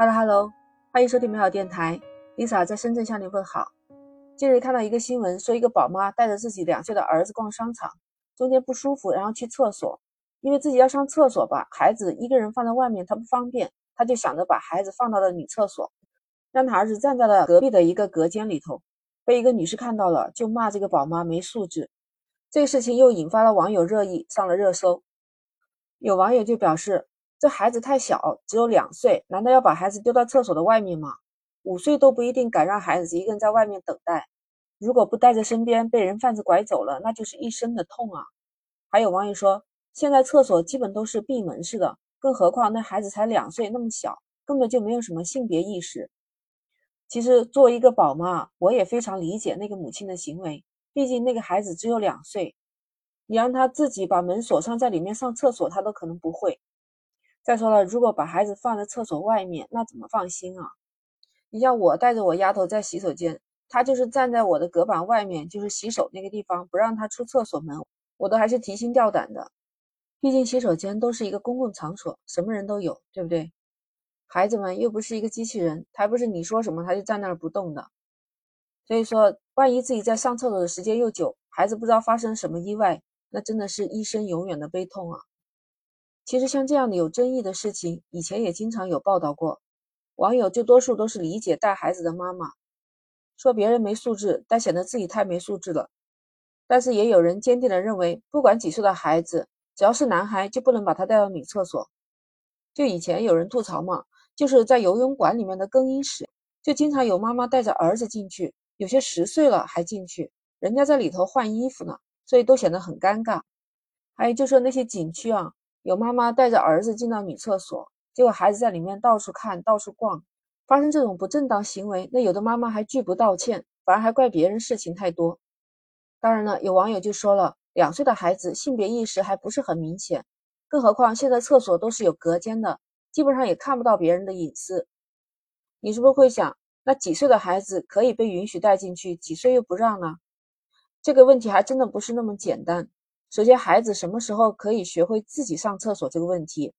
Hello Hello，欢迎收听美好电台，Lisa 在深圳向你问好。近日看到一个新闻，说一个宝妈带着自己两岁的儿子逛商场，中间不舒服，然后去厕所，因为自己要上厕所吧，孩子一个人放在外面他不方便，他就想着把孩子放到了女厕所，让他儿子站在了隔壁的一个隔间里头，被一个女士看到了，就骂这个宝妈没素质。这个事情又引发了网友热议，上了热搜。有网友就表示。这孩子太小，只有两岁，难道要把孩子丢到厕所的外面吗？五岁都不一定敢让孩子一个人在外面等待。如果不带在身边，被人贩子拐走了，那就是一生的痛啊！还有网友说，现在厕所基本都是闭门式的，更何况那孩子才两岁，那么小，根本就没有什么性别意识。其实作为一个宝妈，我也非常理解那个母亲的行为，毕竟那个孩子只有两岁，你让他自己把门锁上，在里面上厕所，他都可能不会。再说了，如果把孩子放在厕所外面，那怎么放心啊？你像我带着我丫头在洗手间，她就是站在我的隔板外面，就是洗手那个地方，不让她出厕所门，我都还是提心吊胆的。毕竟洗手间都是一个公共场所，什么人都有，对不对？孩子们又不是一个机器人，还不是你说什么他就站那儿不动的。所以说，万一自己在上厕所的时间又久，孩子不知道发生什么意外，那真的是一生永远的悲痛啊！其实像这样的有争议的事情，以前也经常有报道过。网友就多数都是理解带孩子的妈妈，说别人没素质，但显得自己太没素质了。但是也有人坚定的认为，不管几岁的孩子，只要是男孩，就不能把他带到女厕所。就以前有人吐槽嘛，就是在游泳馆里面的更衣室，就经常有妈妈带着儿子进去，有些十岁了还进去，人家在里头换衣服呢，所以都显得很尴尬。还有就是那些景区啊。有妈妈带着儿子进到女厕所，结果孩子在里面到处看、到处逛，发生这种不正当行为，那有的妈妈还拒不道歉，反而还怪别人事情太多。当然了，有网友就说了，两岁的孩子性别意识还不是很明显，更何况现在厕所都是有隔间的，基本上也看不到别人的隐私。你是不是会想，那几岁的孩子可以被允许带进去，几岁又不让呢？这个问题还真的不是那么简单。首先，孩子什么时候可以学会自己上厕所这个问题，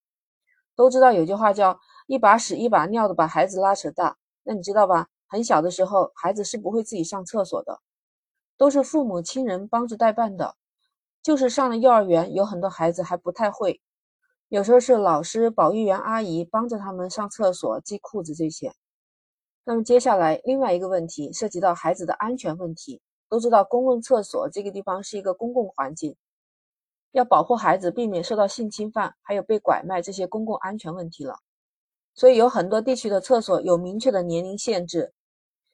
都知道有句话叫“一把屎一把尿的把孩子拉扯大”。那你知道吧？很小的时候，孩子是不会自己上厕所的，都是父母亲人帮着代办的。就是上了幼儿园，有很多孩子还不太会，有时候是老师、保育员阿姨帮着他们上厕所、系裤子这些。那么接下来，另外一个问题涉及到孩子的安全问题。都知道，公共厕所这个地方是一个公共环境。要保护孩子，避免受到性侵犯，还有被拐卖这些公共安全问题了。所以有很多地区的厕所有明确的年龄限制。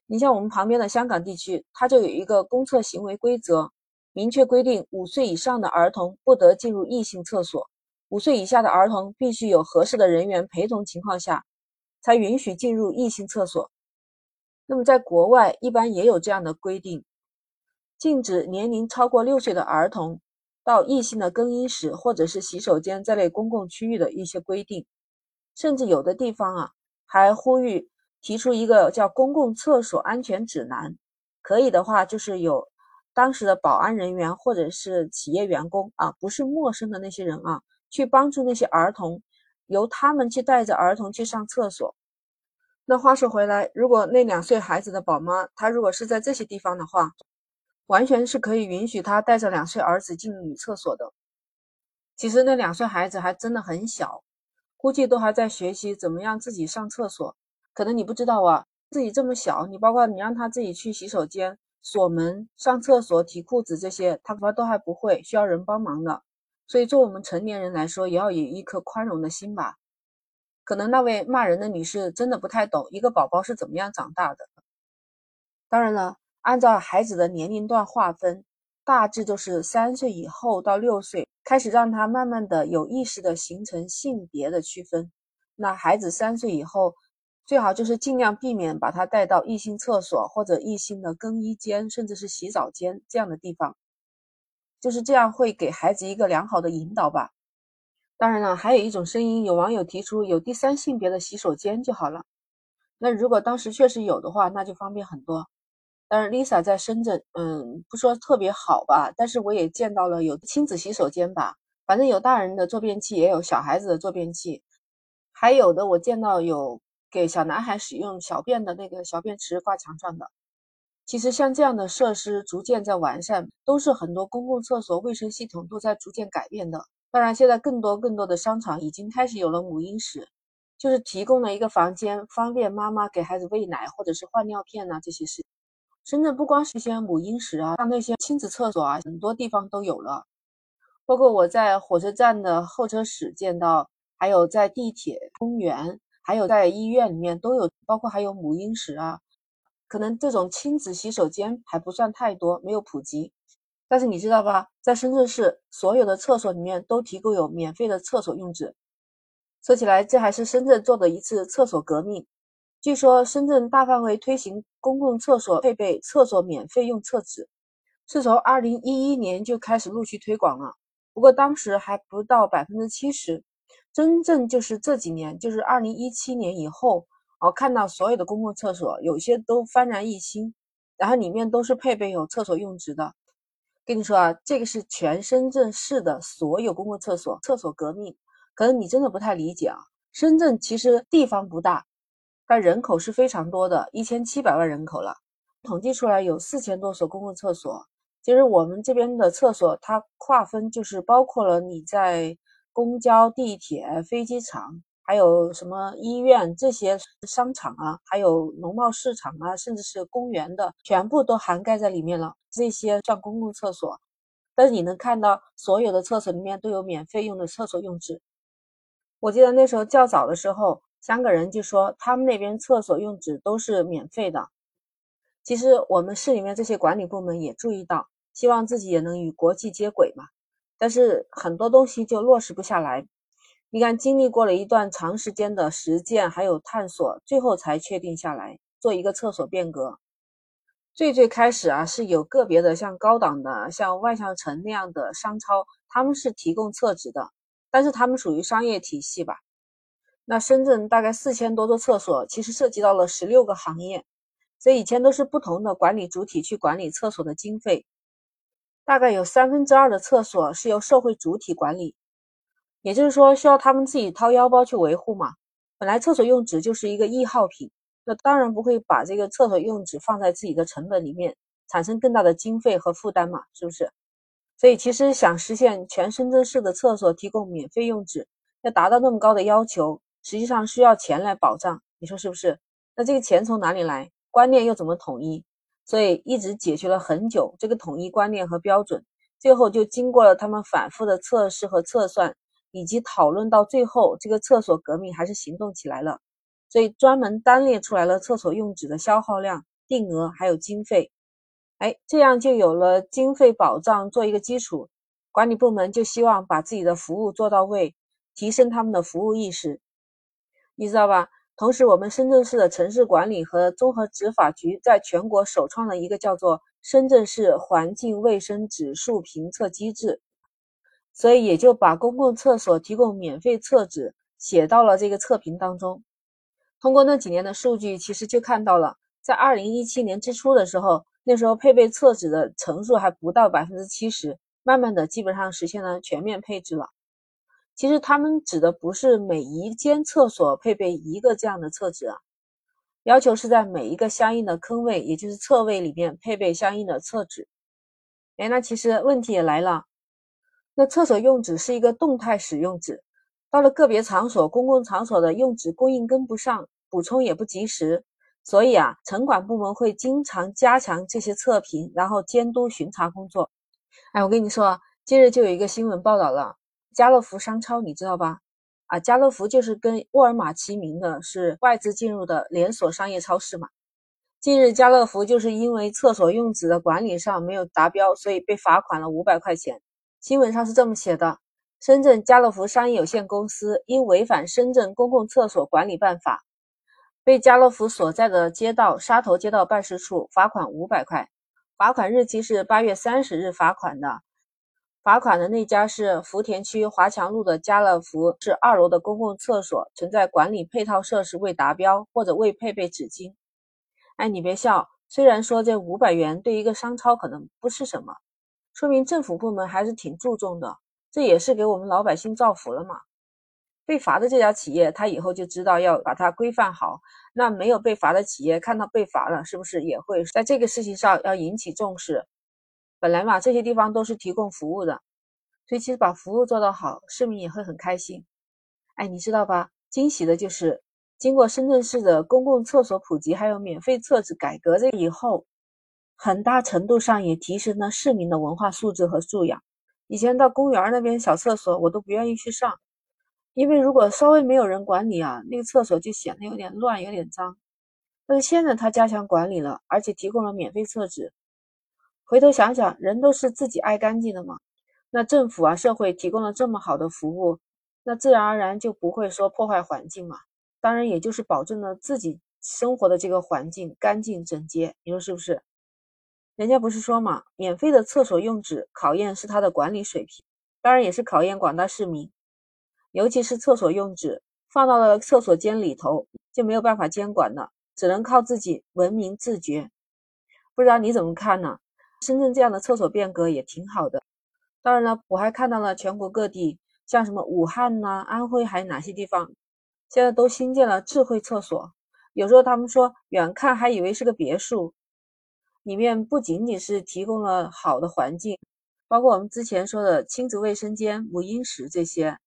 你像我们旁边的香港地区，它就有一个公厕行为规则，明确规定五岁以上的儿童不得进入异性厕所，五岁以下的儿童必须有合适的人员陪同情况下，才允许进入异性厕所。那么在国外一般也有这样的规定，禁止年龄超过六岁的儿童。到异性的更衣室或者是洗手间这类公共区域的一些规定，甚至有的地方啊还呼吁提出一个叫公共厕所安全指南，可以的话就是有当时的保安人员或者是企业员工啊，不是陌生的那些人啊，去帮助那些儿童，由他们去带着儿童去上厕所。那话说回来，如果那两岁孩子的宝妈，她如果是在这些地方的话，完全是可以允许他带着两岁儿子进女厕所的。其实那两岁孩子还真的很小，估计都还在学习怎么样自己上厕所。可能你不知道啊，自己这么小，你包括你让他自己去洗手间锁门、上厕所、提裤子这些，他可能都还不会，需要人帮忙的。所以，做我们成年人来说，也要有一颗宽容的心吧。可能那位骂人的女士真的不太懂一个宝宝是怎么样长大的。当然了。按照孩子的年龄段划分，大致就是三岁以后到六岁开始，让他慢慢的有意识的形成性别的区分。那孩子三岁以后，最好就是尽量避免把他带到异性厕所或者异性的更衣间，甚至是洗澡间这样的地方。就是这样会给孩子一个良好的引导吧。当然了，还有一种声音，有网友提出有第三性别的洗手间就好了。那如果当时确实有的话，那就方便很多。但是 Lisa 在深圳，嗯，不说特别好吧，但是我也见到了有亲子洗手间吧，反正有大人的坐便器，也有小孩子的坐便器，还有的我见到有给小男孩使用小便的那个小便池挂墙上的。其实像这样的设施逐渐在完善，都是很多公共厕所卫生系统都在逐渐改变的。当然，现在更多更多的商场已经开始有了母婴室，就是提供了一个房间，方便妈妈给孩子喂奶或者是换尿片呐这些事。深圳不光是一些母婴室啊，像那些亲子厕所啊，很多地方都有了。包括我在火车站的候车室见到，还有在地铁、公园，还有在医院里面都有，包括还有母婴室啊。可能这种亲子洗手间还不算太多，没有普及。但是你知道吧，在深圳市所有的厕所里面都提供有免费的厕所用纸。说起来，这还是深圳做的一次厕所革命。据说深圳大范围推行公共厕所配备厕所免费用厕纸，是从二零一一年就开始陆续推广了。不过当时还不到百分之七十，真正就是这几年，就是二零一七年以后。我看到所有的公共厕所，有些都幡然一新，然后里面都是配备有厕所用纸的。跟你说啊，这个是全深圳市的所有公共厕所厕所革命。可能你真的不太理解啊。深圳其实地方不大，但人口是非常多的，一千七百万人口了。统计出来有四千多所公共厕所。其实我们这边的厕所，它划分就是包括了你在公交、地铁、飞机场。还有什么医院这些商场啊，还有农贸市场啊，甚至是公园的，全部都涵盖在里面了。这些算公共厕所，但是你能看到所有的厕所里面都有免费用的厕所用纸。我记得那时候较早的时候，香港人就说他们那边厕所用纸都是免费的。其实我们市里面这些管理部门也注意到，希望自己也能与国际接轨嘛，但是很多东西就落实不下来。你看，经历过了一段长时间的实践，还有探索，最后才确定下来做一个厕所变革。最最开始啊，是有个别的像高档的，像万象城那样的商超，他们是提供厕纸的，但是他们属于商业体系吧。那深圳大概四千多座厕所，其实涉及到了十六个行业，所以以前都是不同的管理主体去管理厕所的经费，大概有三分之二的厕所是由社会主体管理。也就是说，需要他们自己掏腰包去维护嘛。本来厕所用纸就是一个易耗品，那当然不会把这个厕所用纸放在自己的成本里面，产生更大的经费和负担嘛，是不是？所以其实想实现全深圳市的厕所提供免费用纸，要达到那么高的要求，实际上需要钱来保障，你说是不是？那这个钱从哪里来？观念又怎么统一？所以一直解决了很久这个统一观念和标准，最后就经过了他们反复的测试和测算。以及讨论到最后，这个厕所革命还是行动起来了，所以专门单列出来了厕所用纸的消耗量、定额还有经费，哎，这样就有了经费保障做一个基础，管理部门就希望把自己的服务做到位，提升他们的服务意识，你知道吧？同时，我们深圳市的城市管理和综合执法局在全国首创了一个叫做深圳市环境卫生指数评测机制。所以也就把公共厕所提供免费厕纸写到了这个测评当中。通过那几年的数据，其实就看到了，在二零一七年之初的时候，那时候配备厕纸的层数还不到百分之七十，慢慢的基本上实现了全面配置了。其实他们指的不是每一间厕所配备一个这样的厕纸啊，要求是在每一个相应的坑位，也就是厕位里面配备相应的厕纸。哎，那其实问题也来了。那厕所用纸是一个动态使用纸，到了个别场所、公共场所的用纸供应跟不上，补充也不及时，所以啊，城管部门会经常加强这些测评，然后监督巡查工作。哎，我跟你说，今日就有一个新闻报道了，家乐福商超，你知道吧？啊，家乐福就是跟沃尔玛齐名的，是外资进入的连锁商业超市嘛。近日，家乐福就是因为厕所用纸的管理上没有达标，所以被罚款了五百块钱。新闻上是这么写的：深圳家乐福商业有限公司因违反《深圳公共厕所管理办法》，被家乐福所在的街道沙头街道办事处罚款五百块。罚款日期是八月三十日罚款的。罚款的那家是福田区华强路的家乐福，是二楼的公共厕所存在管理配套设施未达标或者未配备纸巾。哎，你别笑，虽然说这五百元对一个商超可能不是什么。说明政府部门还是挺注重的，这也是给我们老百姓造福了嘛。被罚的这家企业，他以后就知道要把它规范好。那没有被罚的企业看到被罚了，是不是也会在这个事情上要引起重视？本来嘛，这些地方都是提供服务的，所以其实把服务做得好，市民也会很开心。哎，你知道吧？惊喜的就是，经过深圳市的公共厕所普及，还有免费厕纸改革这以后，很大程度上也提升了市民的文化素质和素养。以前到公园那边小厕所，我都不愿意去上，因为如果稍微没有人管理啊，那个厕所就显得有点乱，有点脏。但是现在他加强管理了，而且提供了免费厕纸。回头想想，人都是自己爱干净的嘛。那政府啊，社会提供了这么好的服务。那自然而然就不会说破坏环境嘛，当然也就是保证了自己生活的这个环境干净整洁，你说是不是？人家不是说嘛，免费的厕所用纸考验是它的管理水平，当然也是考验广大市民，尤其是厕所用纸放到了厕所间里头就没有办法监管了，只能靠自己文明自觉。不知道你怎么看呢？深圳这样的厕所变革也挺好的。当然了，我还看到了全国各地。像什么武汉呐、安徽还有哪些地方，现在都新建了智慧厕所。有时候他们说远看还以为是个别墅，里面不仅仅是提供了好的环境，包括我们之前说的亲子卫生间、母婴室这些，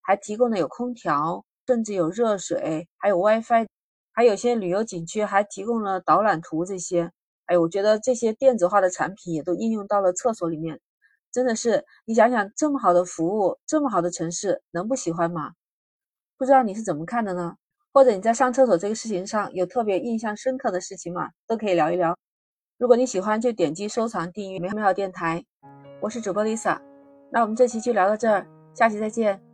还提供的有空调，甚至有热水，还有 WiFi，还有些旅游景区还提供了导览图这些。哎，我觉得这些电子化的产品也都应用到了厕所里面。真的是，你想想，这么好的服务，这么好的城市，能不喜欢吗？不知道你是怎么看的呢？或者你在上厕所这个事情上有特别印象深刻的事情吗？都可以聊一聊。如果你喜欢，就点击收藏、订阅美好电台。我是主播 Lisa，那我们这期就聊到这儿，下期再见。